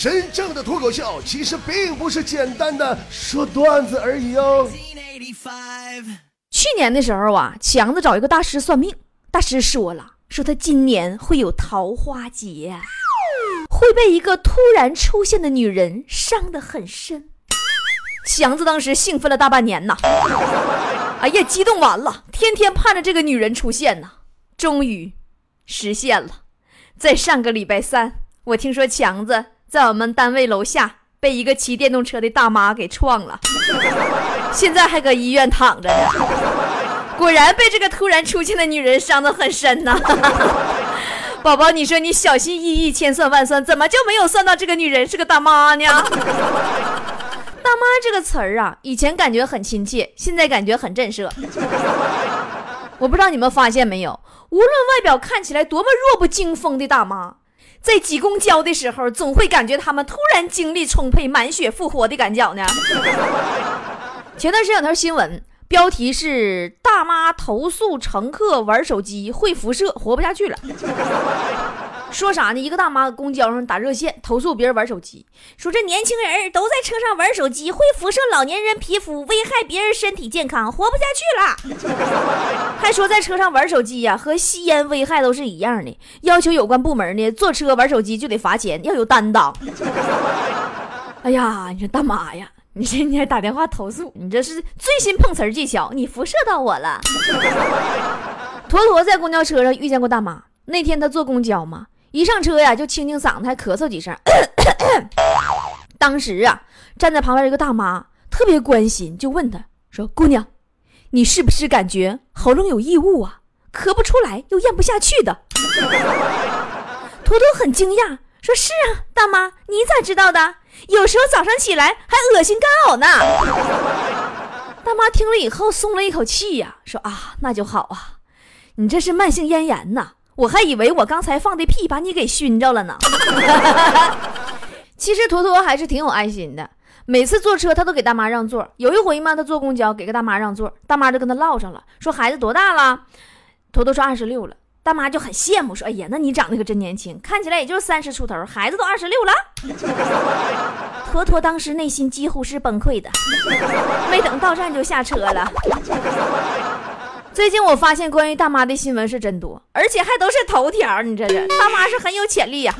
真正的脱口秀其实并不是简单的说段子而已哦。去年的时候啊，强子找一个大师算命，大师说了，说他今年会有桃花劫，会被一个突然出现的女人伤得很深。强子当时兴奋了大半年呐，哎呀，激动完了，天天盼着这个女人出现呐，终于实现了。在上个礼拜三，我听说强子在我们单位楼下被一个骑电动车的大妈给撞了，现在还搁医院躺着呢。果然被这个突然出现的女人伤得很深呐。宝宝，你说你小心翼翼、千算万算，怎么就没有算到这个女人是个大妈呢？大妈这个词儿啊，以前感觉很亲切，现在感觉很震慑。我不知道你们发现没有，无论外表看起来多么弱不禁风的大妈，在挤公交的时候，总会感觉他们突然精力充沛、满血复活的感觉呢。前段时间有条新闻，标题是“大妈投诉乘客玩手机会辐射，活不下去了”。说啥呢？一个大妈公交上打热线投诉别人玩手机，说这年轻人都在车上玩手机，会辐射老年人皮肤，危害别人身体健康，活不下去了。还说在车上玩手机呀，和吸烟危害都是一样的，要求有关部门呢，坐车玩手机就得罚钱，要有担当。哎呀，你说大妈呀，你这你还打电话投诉，你这是最新碰瓷技巧，你辐射到我了。坨坨在公交车上遇见过大妈，那天他坐公交嘛。一上车呀，就清清嗓子，还咳嗽几声。当时啊，站在旁边一个大妈特别关心，就问他说：“姑娘，你是不是感觉喉咙有异物啊？咳不出来又咽不下去的？”坨坨很惊讶，说：“是啊，大妈，你咋知道的？有时候早上起来还恶心干呕呢。”大妈听了以后松了一口气呀，说：“啊，那就好啊，你这是慢性咽炎呐。”我还以为我刚才放的屁把你给熏着了呢。其实坨坨还是挺有爱心的，每次坐车他都给大妈让座。有一回嘛，他坐公交给个大妈让座，大妈就跟他唠上了，说孩子多大了？坨坨说二十六了。大妈就很羡慕，说哎呀，那你长得可真年轻，看起来也就三十出头，孩子都二十六了。坨坨当时内心几乎是崩溃的，没等到站就下车了。最近我发现关于大妈的新闻是真多，而且还都是头条。你这是 大妈是很有潜力呀。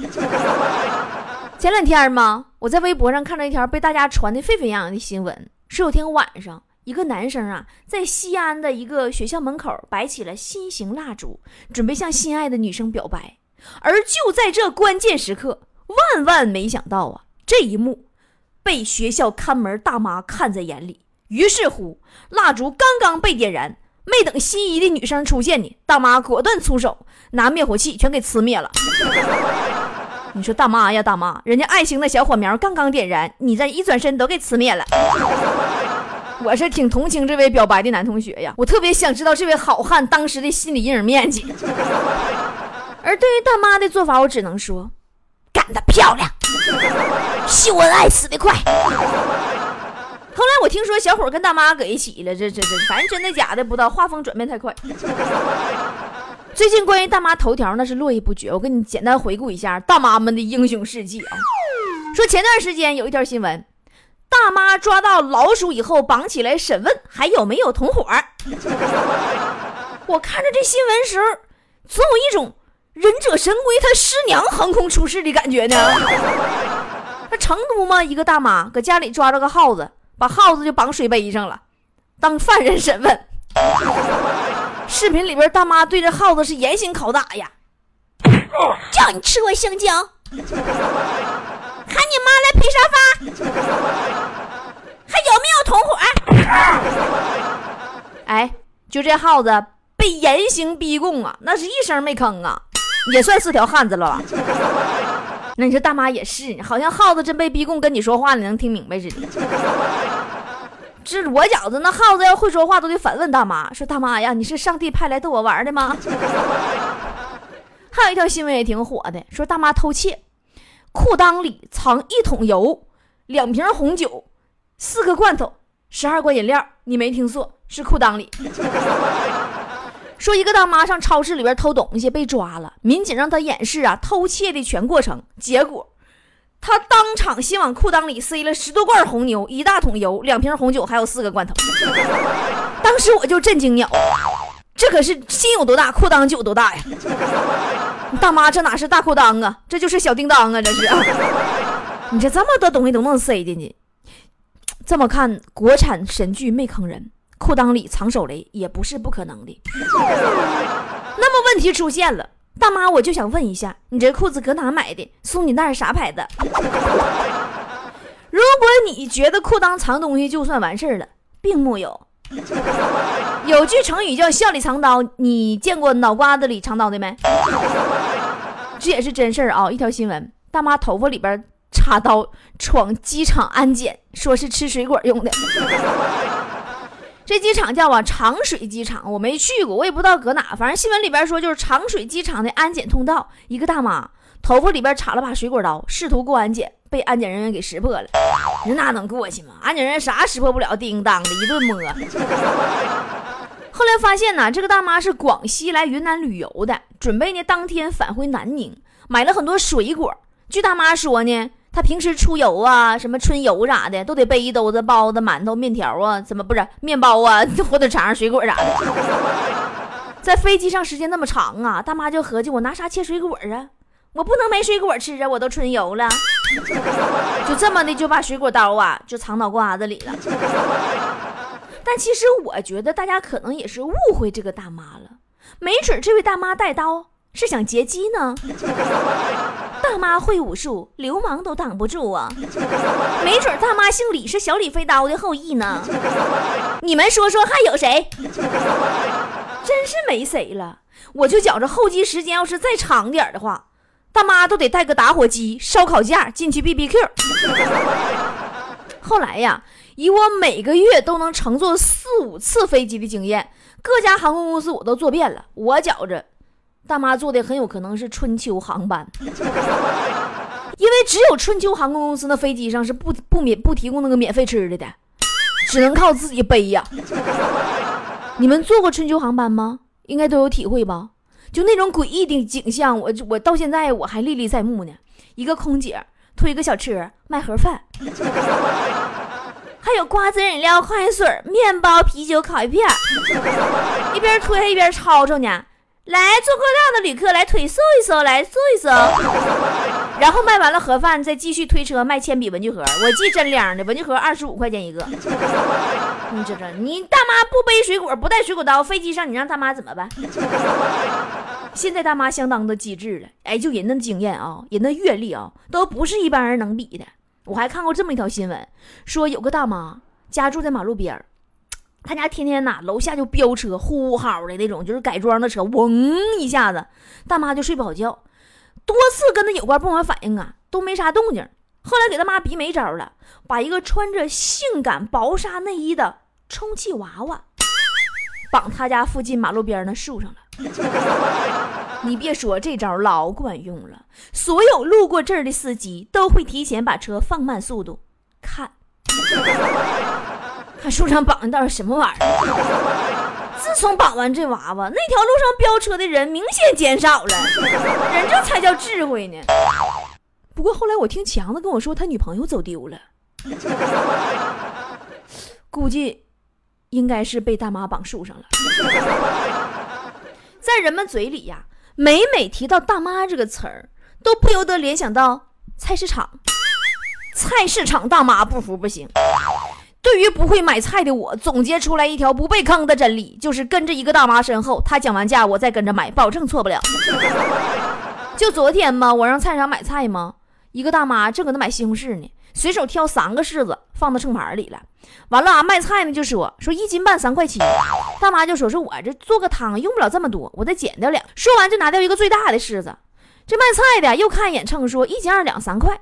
前两天嘛，我在微博上看到一条被大家传的沸沸扬扬的新闻，是有天晚上，一个男生啊，在西安的一个学校门口摆起了心形蜡烛，准备向心爱的女生表白。而就在这关键时刻，万万没想到啊，这一幕被学校看门大妈看在眼里。于是乎，蜡烛刚刚被点燃。没等心仪的女生出现呢，大妈果断出手，拿灭火器全给呲灭了。你说大妈呀，大妈，人家爱情的小火苗刚刚点燃，你这一转身都给呲灭了。我是挺同情这位表白的男同学呀，我特别想知道这位好汉当时的心理阴影面积。而对于大妈的做法，我只能说，干得漂亮，秀恩爱死得快。后来我听说小伙跟大妈搁一起了，这这这，反正真的假的不知道，画风转变太快。最近关于大妈头条那是络绎不绝，我跟你简单回顾一下大妈们的英雄事迹啊。说前段时间有一条新闻，大妈抓到老鼠以后绑起来审问，还有没有同伙？我看着这新闻时候，总有一种忍者神龟他师娘横空出世的感觉呢。那成都嘛，一个大妈搁家里抓着个耗子。把耗子就绑水杯上了，当犯人审问。视频里边大妈对着耗子是严刑拷打呀，叫你吃过香蕉，喊你妈来陪沙发，还有没有同伙？哎，就这耗子被严刑逼供啊，那是一声没吭啊，也算是条汉子了吧？那你说大妈也是，好像耗子真被逼供跟你说话，你能听明白似的。这我觉着，那耗子要会说话，都得反问大妈，说大妈呀，你是上帝派来逗我玩的吗？还有一条新闻也挺火的，说大妈偷窃，裤裆里藏一桶油、两瓶红酒、四个罐头、十二罐饮料，你没听错，是裤裆里。说一个大妈上超市里边偷东西被抓了，民警让她演示啊偷窃的全过程，结果她当场先往裤裆里塞了十多罐红牛、一大桶油、两瓶红酒，还有四个罐头。当时我就震惊了，这可是心有多大，裤裆就有多大呀！大妈，这哪是大裤裆啊，这就是小叮当啊！这是，你这这么多东西都能塞进去，这么看，国产神剧没坑人，裤裆里藏手雷也不是不可能的。那么问题出现了，大妈，我就想问一下，你这裤子搁哪买的？松紧带啥牌子？如果你觉得裤裆藏东西就算完事儿了，并木有。有句成语叫“笑里藏刀”，你见过脑瓜子里藏刀的没？这也是真事儿啊！一条新闻，大妈头发里边插刀闯机场安检，说是吃水果用的。这机场叫啊长水机场，我没去过，我也不知道搁哪。反正新闻里边说，就是长水机场的安检通道，一个大妈头发里边插了把水果刀，试图过安检，被安检人员给识破了。你那能过去吗？安检人员啥识破不了，叮当的一顿摸。后来发现呢，这个大妈是广西来云南旅游的，准备呢当天返回南宁，买了很多水果。据大妈说呢，她平时出游啊，什么春游啥的，都得背一兜子包子、馒头、面条啊，怎么不是面包啊、火腿肠、水果啥的。在飞机上时间那么长啊，大妈就合计，我拿啥切水果啊？我不能没水果吃啊！我都春游了，就这么的就把水果刀啊就藏脑瓜子里了。但其实我觉得大家可能也是误会这个大妈了，没准这位大妈带刀是想劫机呢。大妈会武术，流氓都挡不住啊！没准大妈姓李，是小李飞刀的后裔呢。你们说说还有谁？真是没谁了。我就觉着候机时间要是再长点的话。大妈都得带个打火机、烧烤架进去 B B Q。后来呀，以我每个月都能乘坐四五次飞机的经验，各家航空公司我都坐遍了。我觉着，大妈坐的很有可能是春秋航班，因为只有春秋航空公司那飞机上是不不免不提供那个免费吃的的，只能靠自己背呀。你们坐过春秋航班吗？应该都有体会吧。就那种诡异的景象，我我到现在我还历历在目呢。一个空姐推个小车卖盒饭，还有瓜子、饮料、矿泉水、面包、啤酒、烤鱼片，一边推还一边吵吵呢。来坐过量的旅客来推搜一搜，来坐一搜。然后卖完了盒饭，再继续推车卖铅笔、文具盒。我记真亮的，文具盒二十五块钱一个。你这这，你大妈不背水果，不带水果刀，飞机上你让大妈怎么办？现在大妈相当的机智了，哎，就人的经验啊，人的阅历啊，都不是一般人能比的。我还看过这么一条新闻，说有个大妈家住在马路边儿，他家天天呐楼下就飙车，呼号的那种，就是改装的车，嗡一下子，大妈就睡不好觉。多次跟那有关部门反映啊，都没啥动静。后来给他妈逼没招了，把一个穿着性感薄纱内衣的充气娃娃绑他家附近马路边那树上了。你别说，这招老管用了，所有路过这儿的司机都会提前把车放慢速度，看看树上绑的到底什么玩意儿。自从绑完这娃娃，那条路上飙车的人明显减少了，人这才叫智慧呢。不过后来我听强子跟我说，他女朋友走丢了，估计应该是被大妈绑树上了。在人们嘴里呀，每每提到“大妈”这个词儿，都不由得联想到菜市场。菜市场大妈不服不行。对于不会买菜的我，总结出来一条不被坑的真理，就是跟着一个大妈身后，她讲完价，我再跟着买，保证错不了。就昨天嘛，我让菜场买菜嘛，一个大妈正搁那买西红柿呢，随手挑三个柿子放到秤盘里了。完了啊，卖菜呢就说说一斤半三块七，大妈就说说我这做个汤用不了这么多，我再减掉两。说完就拿掉一个最大的柿子。这卖菜的又看一眼秤，说一斤二两三块。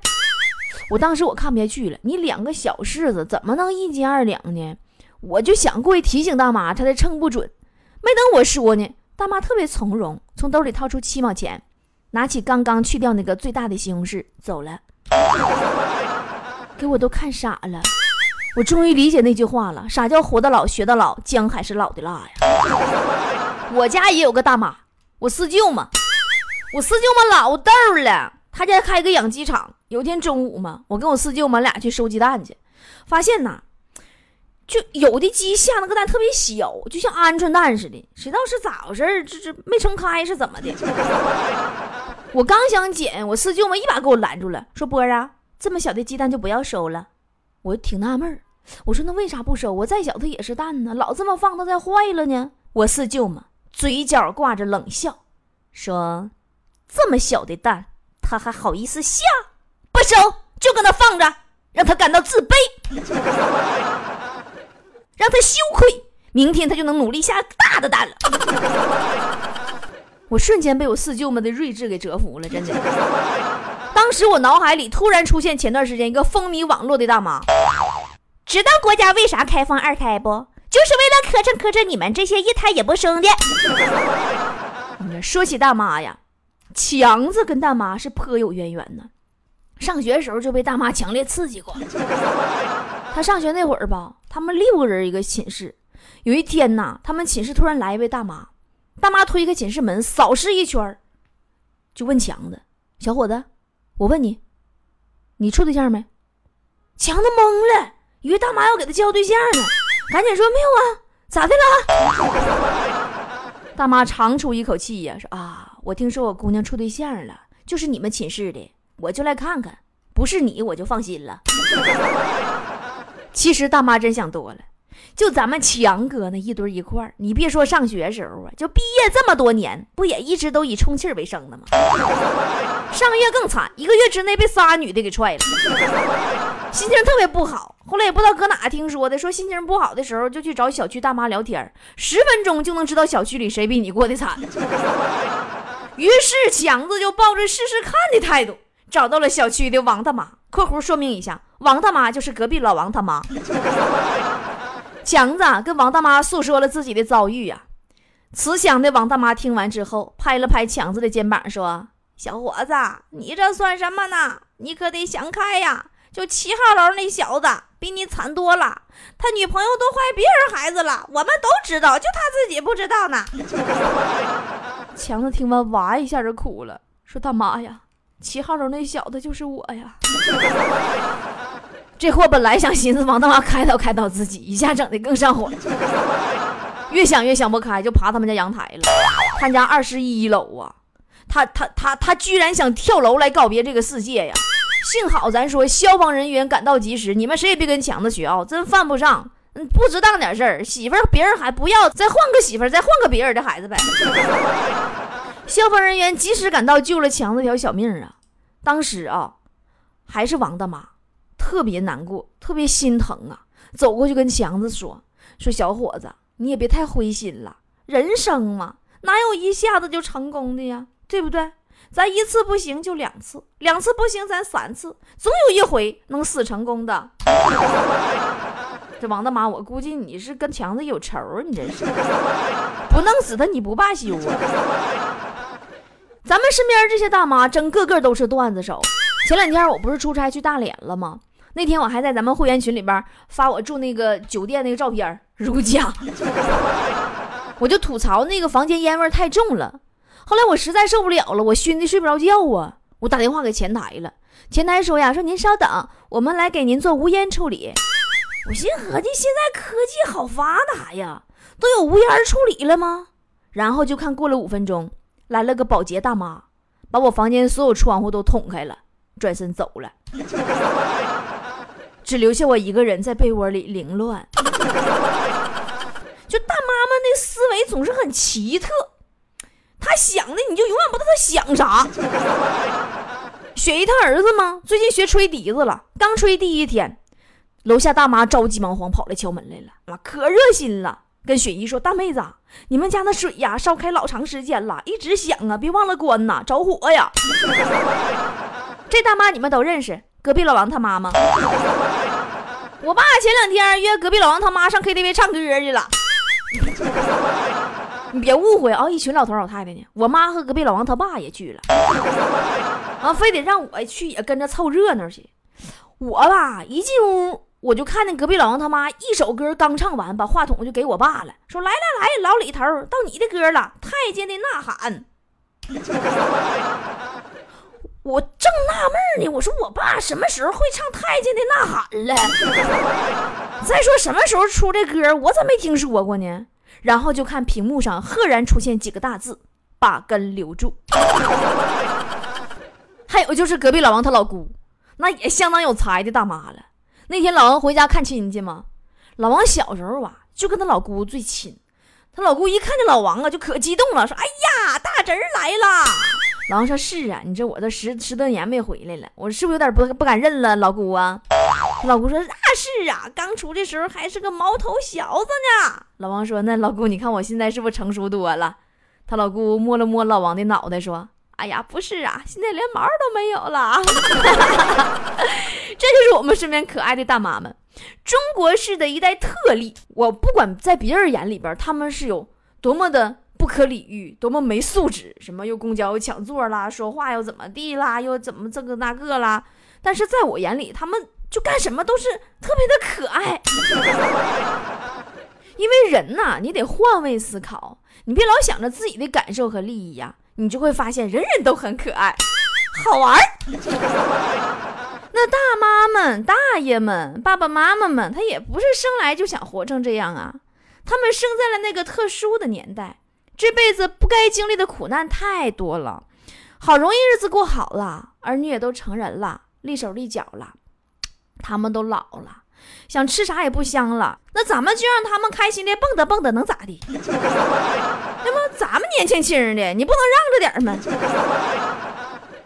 我当时我看不下去了，你两个小柿子怎么能一斤二两呢？我就想过去提醒大妈，她的秤不准。没等我说呢，大妈特别从容，从兜里掏出七毛钱，拿起刚刚去掉那个最大的西红柿走了，给我都看傻了。我终于理解那句话了，啥叫活到老学到老，姜还是老的辣呀。我家也有个大妈，我四舅嘛，我四舅嘛老逗了，他家开个养鸡场。有天中午嘛，我跟我四舅们俩去收鸡蛋去，发现呐，就有的鸡下那个蛋特别小，就像鹌鹑蛋似的，谁知道是咋回事？这这没撑开是怎么的？我刚想捡，我四舅们一把给我拦住了，说波啊，这么小的鸡蛋就不要收了。我挺纳闷儿，我说那为啥不收？我再小它也是蛋呢，老这么放它再坏了呢？我四舅嘛嘴角挂着冷笑，说这么小的蛋，他还好意思下？不收就搁那放着，让他感到自卑，让他羞愧，明天他就能努力下大的蛋了。我瞬间被我四舅们的睿智给折服了，真的。当时我脑海里突然出现前段时间一个风靡网络的大妈，知道国家为啥开放二胎不？就是为了磕碜磕碜你们这些一胎也不生的。说起大妈呀，强子跟大妈是颇有渊源的。上学时候就被大妈强烈刺激过。他上学那会儿吧，他们六个人一个寝室。有一天呐，他们寝室突然来一位大妈，大妈推开寝室门，扫视一圈，就问强子：“小伙子，我问你，你处对象没？”强子懵了，以为大妈要给他介绍对象呢，赶紧说：“没有啊，咋的了？” 大妈长出一口气呀，说：“啊，我听说我姑娘处对象了，就是你们寝室的。”我就来看看，不是你我就放心了。其实大妈真想多了，就咱们强哥那一堆一块儿，你别说上学时候啊，就毕业这么多年，不也一直都以充气为生的吗？上个月更惨，一个月之内被仨女的给踹了，心情特别不好。后来也不知道搁哪听说的，说心情不好的时候就去找小区大妈聊天，十分钟就能知道小区里谁比你过得惨。于是强子就抱着试试看的态度。找到了小区的王大妈（括弧说明一下，王大妈就是隔壁老王他妈）。强子跟王大妈诉说了自己的遭遇呀。慈祥的王大妈听完之后，拍了拍强子的肩膀，说：“小伙子，你这算什么呢？你可得想开呀！就七号楼那小子比你惨多了，他女朋友都怀别人孩子了，我们都知道，就他自己不知道呢。”强子听完，哇一下就哭了，说：“大妈呀！”七号楼那小子就是我呀！这货本来想寻思王大妈开导开导自己，一下整的更上火了，越想越想不开，就爬他们家阳台了。他家二十一楼啊，他他他他居然想跳楼来告别这个世界呀！幸好咱说消防人员赶到及时，你们谁也别跟强子学啊，真犯不上，不值当点事儿，媳妇儿别人还不要，再换个媳妇儿，再换个别人的孩子呗。消防人员及时赶到，救了强子条小命啊！当时啊，还是王大妈，特别难过，特别心疼啊，走过去跟强子说：“说小伙子，你也别太灰心了，人生嘛，哪有一下子就成功的呀？对不对？咱一次不行就两次，两次不行咱三次，总有一回能死成功的。”这王大妈，我估计你是跟强子有仇，你真是不弄死他你不罢休啊！咱们身边这些大妈，真个个都是段子手。前两天我不是出差去大连了吗？那天我还在咱们会员群里边发我住那个酒店那个照片，如家。我就吐槽那个房间烟味太重了。后来我实在受不了了，我熏的睡不着觉啊。我打电话给前台了，前台说呀，说您稍等，我们来给您做无烟处理。我心合计，现在科技好发达呀，都有无烟处理了吗？然后就看过了五分钟。来了个保洁大妈，把我房间所有窗户都捅开了，转身走了，只留下我一个人在被窝里凌乱。就大妈们的思维总是很奇特，她想的你就永远不知道她想啥。雪姨她儿子吗？最近学吹笛子了，刚吹第一天，楼下大妈着急忙慌跑来敲门来了，妈可热心了。跟雪姨说：“大妹子，你们家那水呀烧开老长时间了，一直响啊，别忘了关呐，着火呀！” 这大妈你们都认识，隔壁老王他妈吗？我爸前两天约隔壁老王他妈上 KTV 唱歌去了。你别误会啊，一群老头老太太呢。我妈和隔壁老王他爸也去了，啊，非得让我去也跟着凑热闹去。我吧一进屋。我就看见隔壁老王他妈一首歌刚唱完，把话筒就给我爸了，说：“来来来，老李头，到你的歌了，《太监的呐喊》。”我正纳闷呢，我说我爸什么时候会唱太监的呐喊了？再说什么时候出这歌，我咋没听说过呢？然后就看屏幕上赫然出现几个大字：把根留住。还有就是隔壁老王他老姑，那也相当有才的大妈了。那天老王回家看亲戚嘛，老王小时候啊就跟他老姑最亲，他老姑一看见老王啊就可激动了，说：“哎呀，大侄儿来啦！”老王说：“是啊，你这我都十十多年没回来了，我是不是有点不不敢认了，老姑啊？”老姑说：“那是啊，刚出的时候还是个毛头小子呢。”老王说：“那老姑，你看我现在是不是成熟多了？”他老姑摸了摸老王的脑袋，说：“哎呀，不是啊，现在连毛都没有了。”这就是我们身边可爱的大妈们，中国式的一代特例。我不管在别人眼里边，他们是有多么的。不可理喻，多么没素质！什么又公交又抢座啦，说话又怎么地啦，又怎么这个那个啦？但是在我眼里，他们就干什么都是特别的可爱。因为人呐，你得换位思考，你别老想着自己的感受和利益呀，你就会发现人人都很可爱，好玩。那大妈们、大爷们、爸爸妈妈们，他也不是生来就想活成这样啊，他们生在了那个特殊的年代。这辈子不该经历的苦难太多了，好容易日子过好了，儿女也都成人了，立手立脚了，他们都老了，想吃啥也不香了。那咱们就让他们开心的蹦跶蹦跶，能咋地？那么咱们年轻轻的，你不能让着点吗？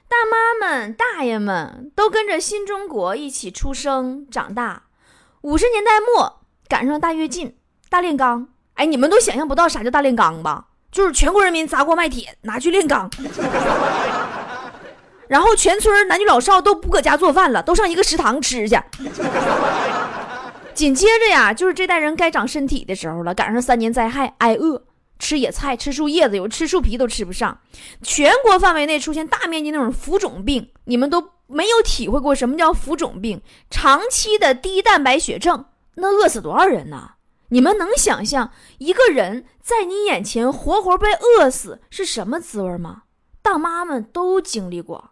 大妈们、大爷们都跟着新中国一起出生长大，五十年代末赶上大跃进、大炼钢，哎，你们都想象不到啥叫大炼钢吧？就是全国人民砸锅卖铁拿去炼钢，然后全村男女老少都不搁家做饭了，都上一个食堂吃去。紧接着呀，就是这代人该长身体的时候了，赶上三年灾害，挨饿，吃野菜，吃树叶子，有吃树皮都吃不上。全国范围内出现大面积那种浮肿病，你们都没有体会过什么叫浮肿病，长期的低蛋白血症，那饿死多少人呢？你们能想象一个人在你眼前活活被饿死是什么滋味吗？大妈们都经历过。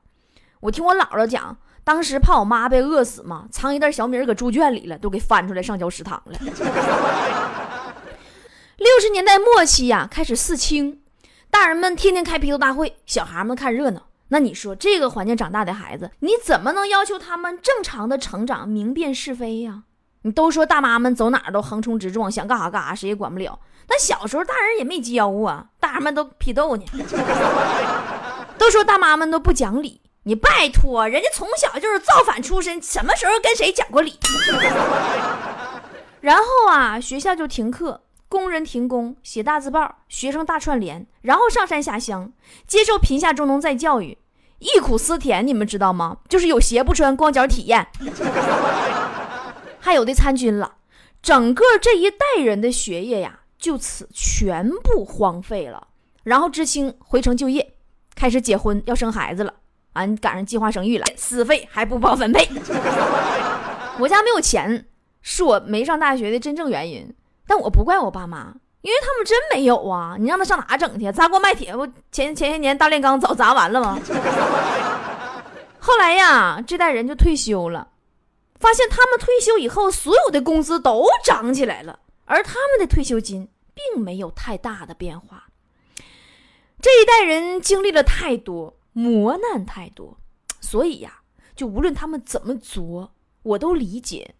我听我姥姥讲，当时怕我妈被饿死嘛，藏一袋小米搁猪圈里了，都给翻出来上交食堂了。六十年代末期呀，开始四清，大人们天天开批斗大会，小孩们看热闹。那你说这个环境长大的孩子，你怎么能要求他们正常的成长，明辨是非呀？你都说大妈们走哪儿都横冲直撞，想干啥干啥，谁也管不了。但小时候大人也没教啊，大人们都批斗呢。都说大妈们都不讲理，你拜托，人家从小就是造反出身，什么时候跟谁讲过理？然后啊，学校就停课，工人停工，写大字报，学生大串联，然后上山下乡，接受贫下中农再教育，忆苦思甜，你们知道吗？就是有鞋不穿，光脚体验。还有的参军了，整个这一代人的学业呀，就此全部荒废了。然后知青回城就业，开始结婚要生孩子了。俺赶上计划生育了，私费还不包分配。我家没有钱，是我没上大学的真正原因。但我不怪我爸妈，因为他们真没有啊。你让他上哪整去？砸锅卖铁，不前前些年大炼钢早砸完了吗？后来呀，这代人就退休了。发现他们退休以后，所有的工资都涨起来了，而他们的退休金并没有太大的变化。这一代人经历了太多磨难，太多，所以呀，就无论他们怎么作，我都理解，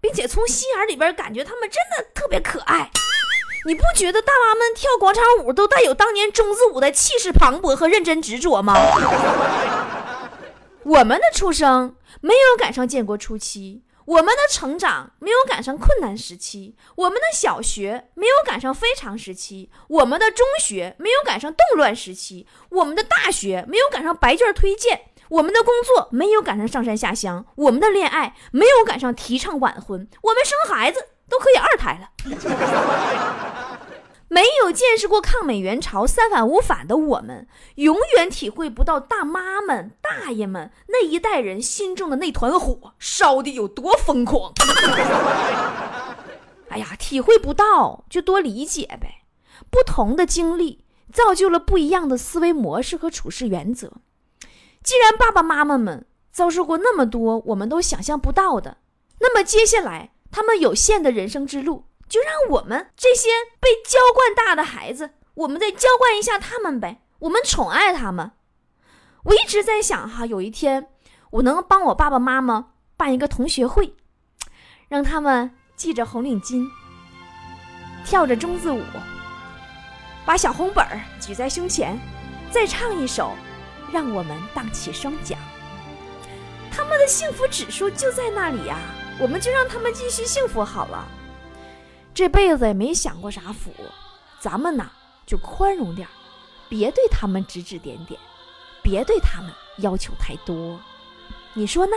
并且从心眼里边感觉他们真的特别可爱。你不觉得大妈们跳广场舞都带有当年中字舞的气势磅礴和认真执着吗？我们的出生没有赶上建国初期，我们的成长没有赶上困难时期，我们的小学没有赶上非常时期，我们的中学没有赶上动乱时期，我们的大学没有赶上白卷推荐，我们的工作没有赶上上山下乡，我们的恋爱没有赶上提倡晚婚，我们生孩子都可以二胎了。没有见识过抗美援朝、三反五反的我们，永远体会不到大妈们、大爷们那一代人心中的那团火烧的有多疯狂。哎呀，体会不到就多理解呗。不同的经历造就了不一样的思维模式和处事原则。既然爸爸妈妈们遭受过那么多我们都想象不到的，那么接下来他们有限的人生之路，就让我们这些被娇惯大的孩子，我们再娇惯一下他们呗，我们宠爱他们。我一直在想哈，有一天我能帮我爸爸妈妈办一个同学会，让他们系着红领巾，跳着中字舞，把小红本儿举在胸前，再唱一首。让我们荡起双桨，他们的幸福指数就在那里呀，我们就让他们继续幸福好了。这辈子也没享过啥福，咱们呢就宽容点别对他们指指点点，别对他们要求太多，你说呢？